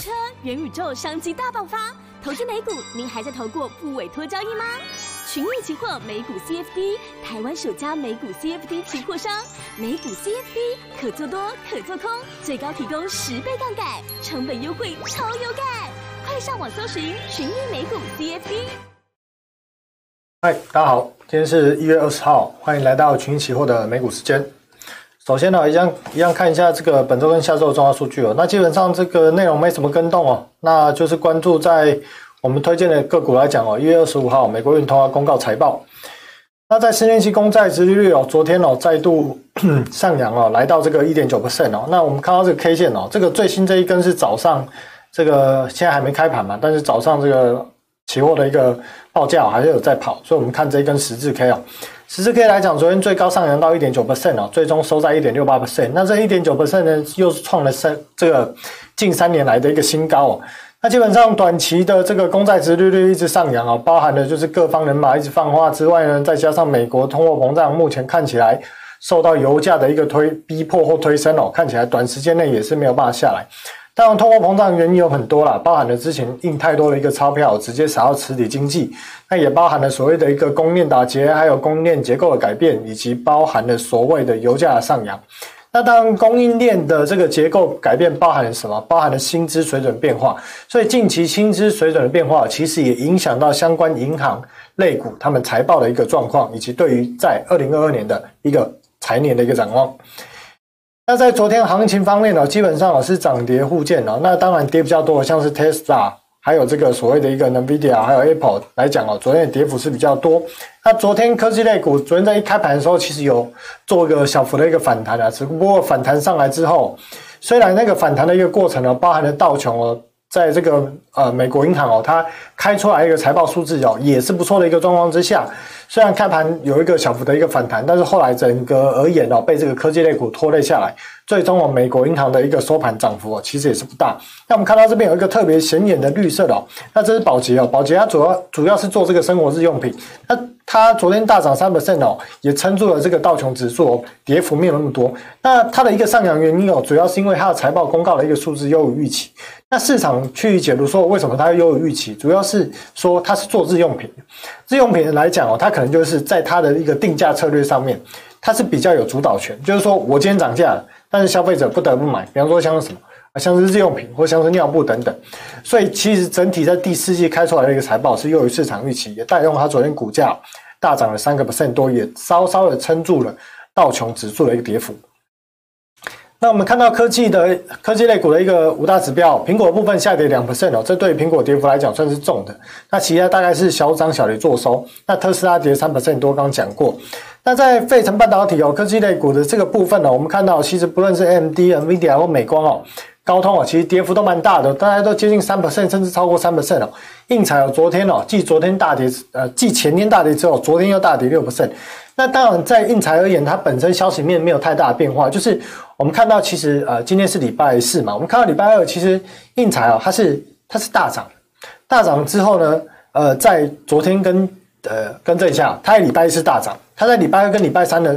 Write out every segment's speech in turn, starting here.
车，元宇宙商机大爆发。投资美股，您还在投过不委托交易吗？群益期货美股 CFD，台湾首家美股 CFD 期货商。美股 CFD 可做多可做空，最高提供十倍杠杆，成本优惠超有感。快上网搜寻群益美股 CFD。嗨，大家好，今天是一月二十号，欢迎来到群益期货的美股时间。首先呢，一样一样看一下这个本周跟下周的重要数据哦。那基本上这个内容没什么更动哦，那就是关注在我们推荐的个股来讲哦。一月二十五号，美国运通要公告财报。那在十年期公债殖利率哦，昨天哦再度 上扬哦，来到这个一点九 percent 哦。那我们看到这个 K 线哦，这个最新这一根是早上这个现在还没开盘嘛，但是早上这个期货的一个报价还是有在跑，所以我们看这一根十字 K 哦。十四 K 来讲，昨天最高上扬到一点九 percent 哦，最终收在一点六八 percent。那这一点九 percent 呢，又是创了三这个近三年来的一个新高哦。那基本上短期的这个公债殖利率一直上扬哦，包含的就是各方人马一直放话之外呢，再加上美国通货膨胀目前看起来受到油价的一个推逼迫或推升哦，看起来短时间内也是没有办法下来。当然，通货膨胀原因有很多啦，包含了之前印太多的一个钞票，直接撒到实体经济，那也包含了所谓的一个供应链打劫，还有供应链结构的改变，以及包含了所谓的油价的上扬。那当然，供应链的这个结构改变包含了什么？包含了薪资水准变化。所以近期薪资水准的变化，其实也影响到相关银行类股他们财报的一个状况，以及对于在二零二二年的一个财年的一个展望。那在昨天行情方面呢，基本上是涨跌互见哦。那当然跌比较多，像是 Tesla，还有这个所谓的一个 Nvidia，还有 Apple 来讲哦，昨天的跌幅是比较多。那昨天科技类股昨天在一开盘的时候，其实有做一个小幅的一个反弹啊，只不过反弹上来之后，虽然那个反弹的一个过程呢，包含了道琼哦。在这个呃美国银行哦，它开出来一个财报数字哦，也是不错的一个状况之下，虽然开盘有一个小幅的一个反弹，但是后来整个而言哦，被这个科技类股拖累下来，最终哦美国银行的一个收盘涨幅哦，其实也是不大。那我们看到这边有一个特别显眼的绿色的哦，那这是宝洁哦，宝洁它主要主要是做这个生活日用品，那它昨天大涨三百分哦，也撑住了这个道琼指数哦，跌幅没有那么多。那它的一个上扬原因哦，主要是因为它的财报公告的一个数字优于预期。那市场去解读说，为什么它优于预期？主要是说它是做日用品，日用品来讲哦，它可能就是在它的一个定价策略上面，它是比较有主导权。就是说我今天涨价了，但是消费者不得不买。比方说像什么啊，像是日用品或像是尿布等等。所以其实整体在第四季开出来的一个财报是优于市场预期，也带动它昨天股价大涨了三个 percent 多，也稍稍的撑住了道琼指数的一个跌幅。那我们看到科技的科技类股的一个五大指标，苹果部分下跌两 percent 哦，这对苹果跌幅来讲算是重的。那其他大概是小涨小跌做收。那特斯拉跌三 percent 多，刚讲过。那在费城半导体哦，科技类股的这个部分呢，我们看到其实不论是 AMD、NVIDIA 或美光哦。高通啊，其实跌幅都蛮大的，大家都接近三 percent，甚至超过三 percent 哦。应材哦，昨天哦，继昨天大跌，呃，继前天大跌之后，昨天又大跌六 percent。那当然，在应材而言，它本身消息面没有太大的变化，就是我们看到，其实呃，今天是礼拜四嘛，我们看到礼拜二，其实应材哦，它是它是大涨，大涨之后呢，呃，在昨天跟呃更正一下，它在礼拜一是大涨，它在礼拜二跟礼拜三呢。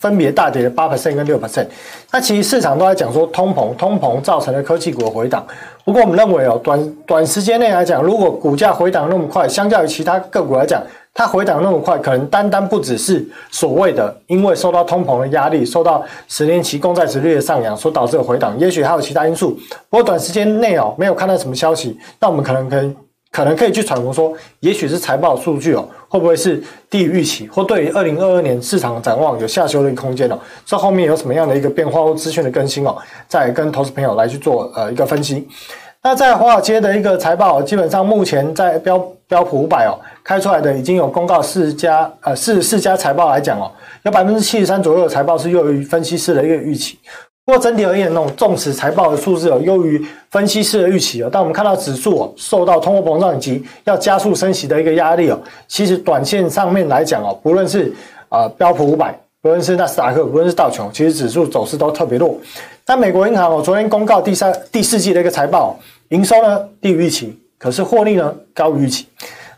分别大跌了八 percent 跟六 percent，那其实市场都在讲说通膨，通膨造成了科技股的回档。不过我们认为哦，短短时间内来讲，如果股价回档那么快，相较于其他个股来讲，它回档那么快，可能单单不只是所谓的因为受到通膨的压力，受到十年期公债殖率的上扬所导致的回档，也许还有其他因素。不过短时间内哦，没有看到什么消息，那我们可能可以。可能可以去揣摩说，也许是财报数据哦，会不会是低于预期，或对于二零二二年市场展望有下修的一个空间哦？这后面有什么样的一个变化或资讯的更新哦？再跟投资朋友来去做呃一个分析。那在华尔街的一个财报，基本上目前在标标普五百哦开出来的已经有公告四家呃四十四家财报来讲哦，有百分之七十三左右的财报是优于分析师的一个预期。不过整体而言，那种重视财报的数字有，优于分析师的预期哦。但我们看到指数哦，受到通货膨胀以及要加速升息的一个压力哦，其实短线上面来讲哦，不论是啊标普五百，不论是纳斯达克，不论是道琼，其实指数走势都特别弱。但美国银行哦，昨天公告第三第四季的一个财报，营收呢低于预期，可是获利呢高于预期。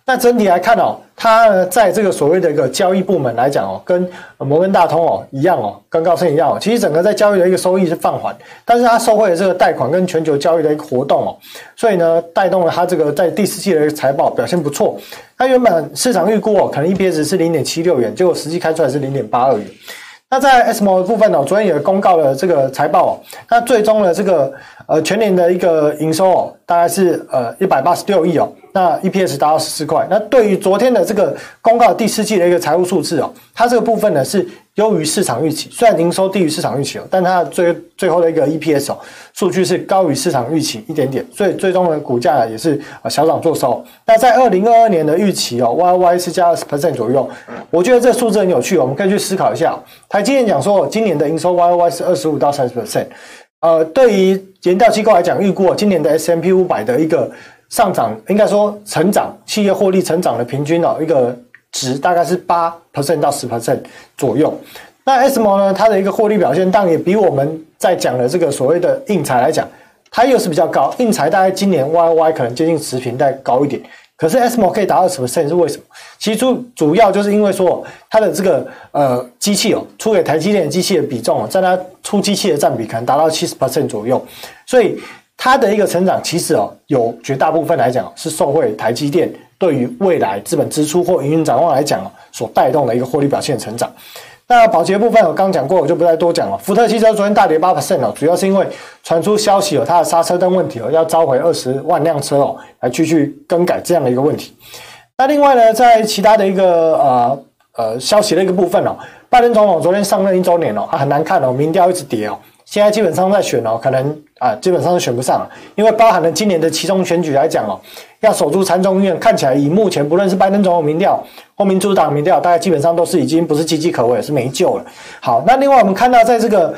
那整体来看哦，它在这个所谓的一个交易部门来讲哦，跟摩根大通哦一样哦，跟高盛一样哦，其实整个在交易的一个收益是放缓，但是它收回的这个贷款跟全球交易的一个活动哦，所以呢，带动了它这个在第四季的一个财报表现不错。它原本市场预估哦，可能 EPS 是零点七六元，结果实际开出来是零点八二元。那在 S m o 的部分呢，昨天也公告了这个财报哦，那最终的这个呃全年的一个营收哦，大概是呃一百八十六亿哦。那 EPS 达到十四块。那对于昨天的这个公告第四季的一个财务数字哦，它这个部分呢是优于市场预期，虽然营收低于市场预期哦，但它最最后的一个 EPS 哦数据是高于市场预期一点点，所以最终的股价也是小涨做收。那在二零二二年的预期哦，YY 是加二十 percent 左右。我觉得这数字很有趣，我们可以去思考一下。台积电讲说，今年的营收 YY 是二十五到三十 percent。呃，对于研调机构来讲，预估今年的 S M P 五百的一个。上涨应该说成长，企业获利成长的平均哦，一个值大概是八 percent 到十 percent 左右。那 SMO 呢，它的一个获利表现当然也比我们在讲的这个所谓的硬材来讲，它又是比较高。硬材大概今年 YY 可能接近持平，再高一点。可是 SMO 可以达到十 percent 是为什么？其实主主要就是因为说它的这个呃机器哦，出给台积电机器的比重哦，在它出机器的占比可能达到七十 percent 左右，所以。它的一个成长，其实哦，有绝大部分来讲是受惠台积电对于未来资本支出或营运展望来讲，所带动的一个获利表现成长。那宝洁部分我刚讲过，我就不再多讲了。福特汽车昨天大跌八 percent 哦，主要是因为传出消息有它的刹车灯问题哦，要召回二十万辆车哦，来继续更改这样的一个问题。那另外呢，在其他的一个呃呃消息的一个部分哦，拜登总统昨天上任一周年哦，啊很难看哦，民调一直跌哦。现在基本上在选哦，可能啊基本上是选不上，因为包含了今年的其中选举来讲哦，要守住参众议院，看起来以目前不论是拜登总统民调或民主党民调，大概基本上都是已经不是岌岌可危，是没救了。好，那另外我们看到在这个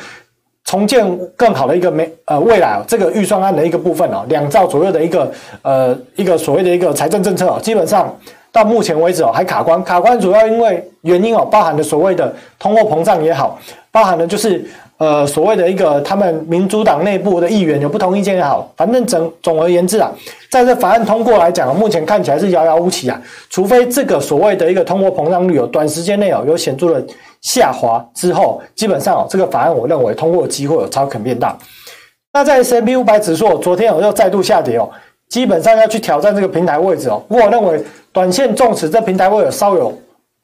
重建更好的一个没呃未来哦，这个预算案的一个部分哦，两兆左右的一个呃一个所谓的一个财政政策，基本上到目前为止哦还卡关，卡关主要因为原因哦，包含了所谓的通货膨胀也好，包含了就是。呃，所谓的一个他们民主党内部的议员有不同意见也好，反正总总而言之啊，在这法案通过来讲，目前看起来是遥遥无期啊。除非这个所谓的一个通货膨胀率有短时间内哦有显著的下滑之后，基本上哦这个法案我认为通过的机会有超肯变大。那在 S&P 500指数昨天哦又再度下跌哦，基本上要去挑战这个平台位置哦。不过我认为短线纵使这平台位有稍有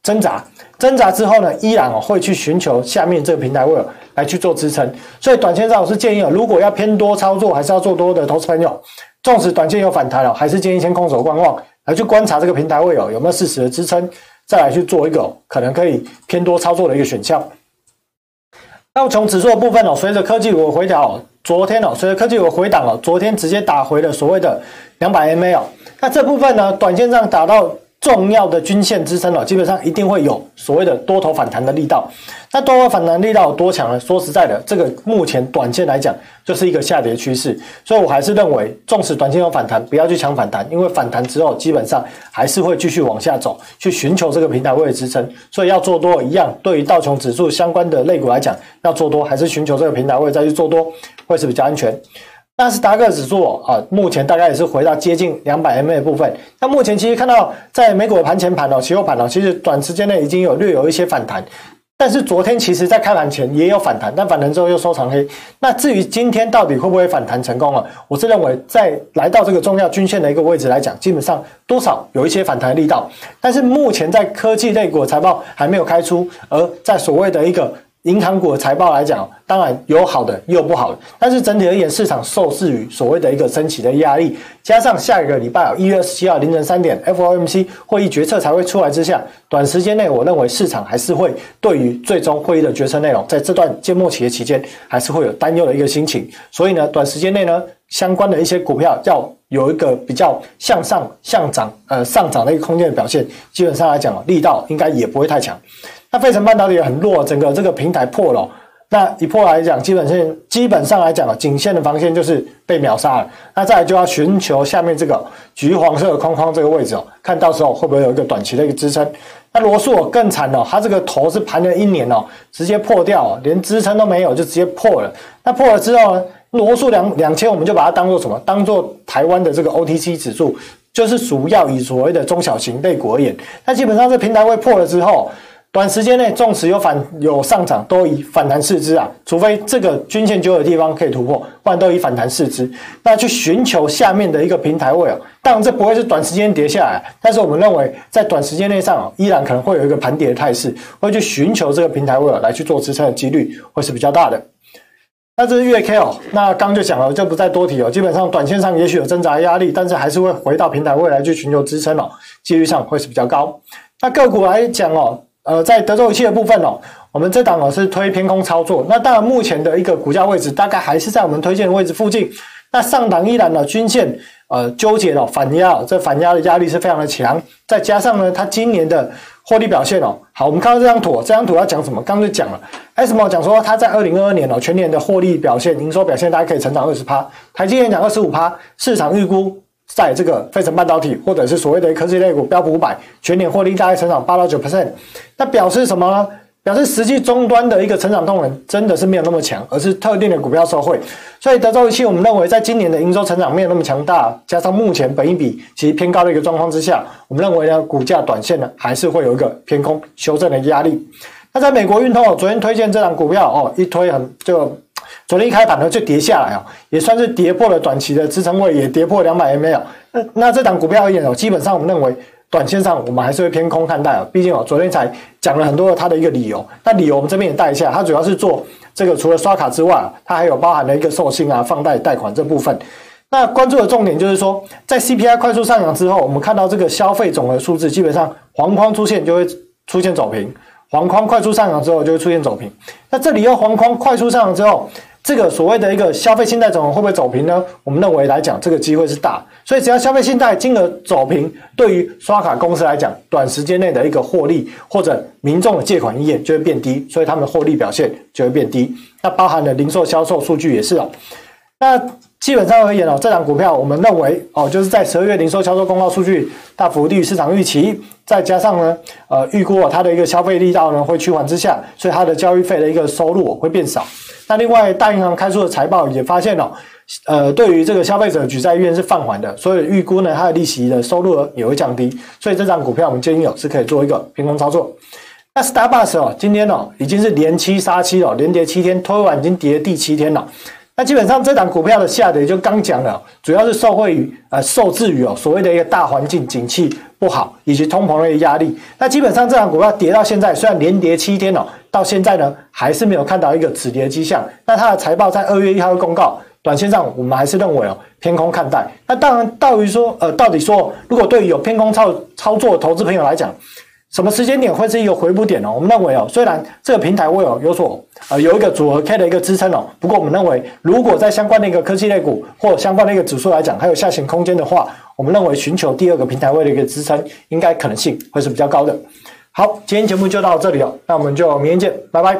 挣扎，挣扎之后呢，依然哦会去寻求下面这个平台位来去做支撑，所以短线上我是建议哦，如果要偏多操作，还是要做多的投资朋友，纵使短线有反弹了，还是建议先空手观望，来去观察这个平台位哦有没有适时的支撑，再来去做一个可能可以偏多操作的一个选项。那么从指数的部分哦，随着科技股回调，昨天哦，随着科技股回档了，昨天直接打回了所谓的两百 MA 哦，那这部分呢，短线上打到。重要的均线支撑了，基本上一定会有所谓的多头反弹的力道。那多头反弹力道有多强呢？说实在的，这个目前短线来讲就是一个下跌趋势，所以我还是认为，纵使短线有反弹，不要去抢反弹，因为反弹之后基本上还是会继续往下走，去寻求这个平台位的支撑。所以要做多一样，对于道琼指数相关的类股来讲，要做多还是寻求这个平台位再去做多，会是比较安全。纳斯达克指数啊，目前大概也是回到接近两百 MA 的部分。那目前其实看到，在美股的盘前盘哦，期货盘哦，其实短时间内已经有略有一些反弹。但是昨天其实在开盘前也有反弹，但反弹之后又收长黑。那至于今天到底会不会反弹成功啊？我是认为在来到这个重要均线的一个位置来讲，基本上多少有一些反弹力道。但是目前在科技类股财报还没有开出，而在所谓的一个。银行股的财报来讲，当然有好的，也有不好的。但是整体而言，市场受制于所谓的一个升息的压力，加上下一个礼拜一月二十七号凌晨三点，FOMC 会议决策才会出来之下，短时间内，我认为市场还是会对于最终会议的决策内容，在这段缄默期的期间，还是会有担忧的一个心情。所以呢，短时间内呢，相关的一些股票要有一个比较向上向涨呃上涨的一个空间的表现，基本上来讲，力道应该也不会太强。那费城半导体也很弱，整个这个平台破了。那一破来讲，基本线基本上来讲啊，颈线的防线就是被秒杀了。那再来就要寻求下面这个橘黄色框框这个位置哦，看到时候会不会有一个短期的一个支撑。那罗素更惨哦，它这个头是盘了一年哦，直接破掉，连支撑都没有就直接破了。那破了之后呢，罗素两两千我们就把它当做什么？当做台湾的这个 OTC 指数。就是主要以所谓的中小型类股而言，那基本上这平台位破了之后。短时间内，纵使有反有上涨，都以反弹视之啊，除非这个均线就有地方可以突破，不然都以反弹视之。那去寻求下面的一个平台位啊，当然这不会是短时间跌下来，但是我们认为在短时间内上，依然可能会有一个盘跌的态势，会去寻求这个平台位来去做支撑的几率会是比较大的。那这是月 K 哦，那刚就讲了，就不再多提哦。基本上短线上也许有挣扎压力，但是还是会回到平台位来去寻求支撑哦，几率上会是比较高。那个股来讲哦。呃，在德州仪器的部分哦，我们这档哦是推偏空操作。那当然，目前的一个股价位置大概还是在我们推荐的位置附近。那上档依然呢，均线呃纠结了反压，这反压的压力是非常的强。再加上呢，它今年的获利表现哦，好，我们看到这张图，这张图要讲什么？刚刚就讲了，ASML 讲说它在二零二二年哦全年的获利表现、营收表现，大家可以成长二十趴。台积电讲二十五趴，市场预估。在这个费城半导体或者是所谓的科技类股标普五百全年获利大概成长八到九 percent，那表示什么呢？表示实际终端的一个成长动能真的是没有那么强，而是特定的股票受惠。所以德州仪器我们认为在今年的营收成长没有那么强大，加上目前本益比其实偏高的一个状况之下，我们认为呢股价短线呢还是会有一个偏空修正的压力。那在美国运通哦，昨天推荐这档股票哦，一推很就。昨天一开盘呢就跌下来啊，也算是跌破了短期的支撑位，也跌破两百 MA。那那这档股票而言哦，基本上我们认为短线上我们还是会偏空看待啊。毕竟哦，昨天才讲了很多它的一个理由。那理由我们这边也带一下，它主要是做这个除了刷卡之外，它还有包含了一个授信啊、放贷、贷款这部分。那关注的重点就是说，在 CPI 快速上扬之后，我们看到这个消费总额数字基本上黄框出现就会出现走平，黄框快速上扬之后就会出现走平。那这里又黄框快速上扬之后。这个所谓的一个消费信贷总额会不会走平呢？我们认为来讲，这个机会是大，所以只要消费信贷金额走平，对于刷卡公司来讲，短时间内的一个获利或者民众的借款意愿就会变低，所以他们的获利表现就会变低。那包含了零售销售数据也是哦。那基本上而言哦，这档股票我们认为哦，就是在十二月零售销售公告数据大幅低于市场预期，再加上呢，呃，预估它的一个消费力道呢会趋缓之下，所以它的交易费的一个收入会变少。那另外，大银行开出的财报也发现了，呃，对于这个消费者举债意愿是放缓的，所以预估呢，它的利息的收入额也会降低，所以这张股票我们建议哦是可以做一个平衡操作。那 Starbucks 哦，今天哦已经是连七杀七了，连跌七天，推完已经跌第七天了。那基本上这档股票的下跌就刚讲了，主要是受惠于呃受制于哦所谓的一个大环境景气不好以及通膨的压力。那基本上这档股票跌到现在，虽然连跌七天了，到现在呢还是没有看到一个止跌迹象。那它的财报在二月一号公告，短线上我们还是认为哦偏空看待。那当然，到于说呃到底说，如果对于有偏空操操作的投资朋友来讲，什么时间点会是一个回补点呢？我们认为哦，虽然这个平台会有有所呃有一个组合 K 的一个支撑哦，不过我们认为如果在相关的一个科技类股或相关的一个指数来讲，还有下行空间的话，我们认为寻求第二个平台位的一个支撑，应该可能性会是比较高的。好，今天节目就到这里了，那我们就明天见，拜拜。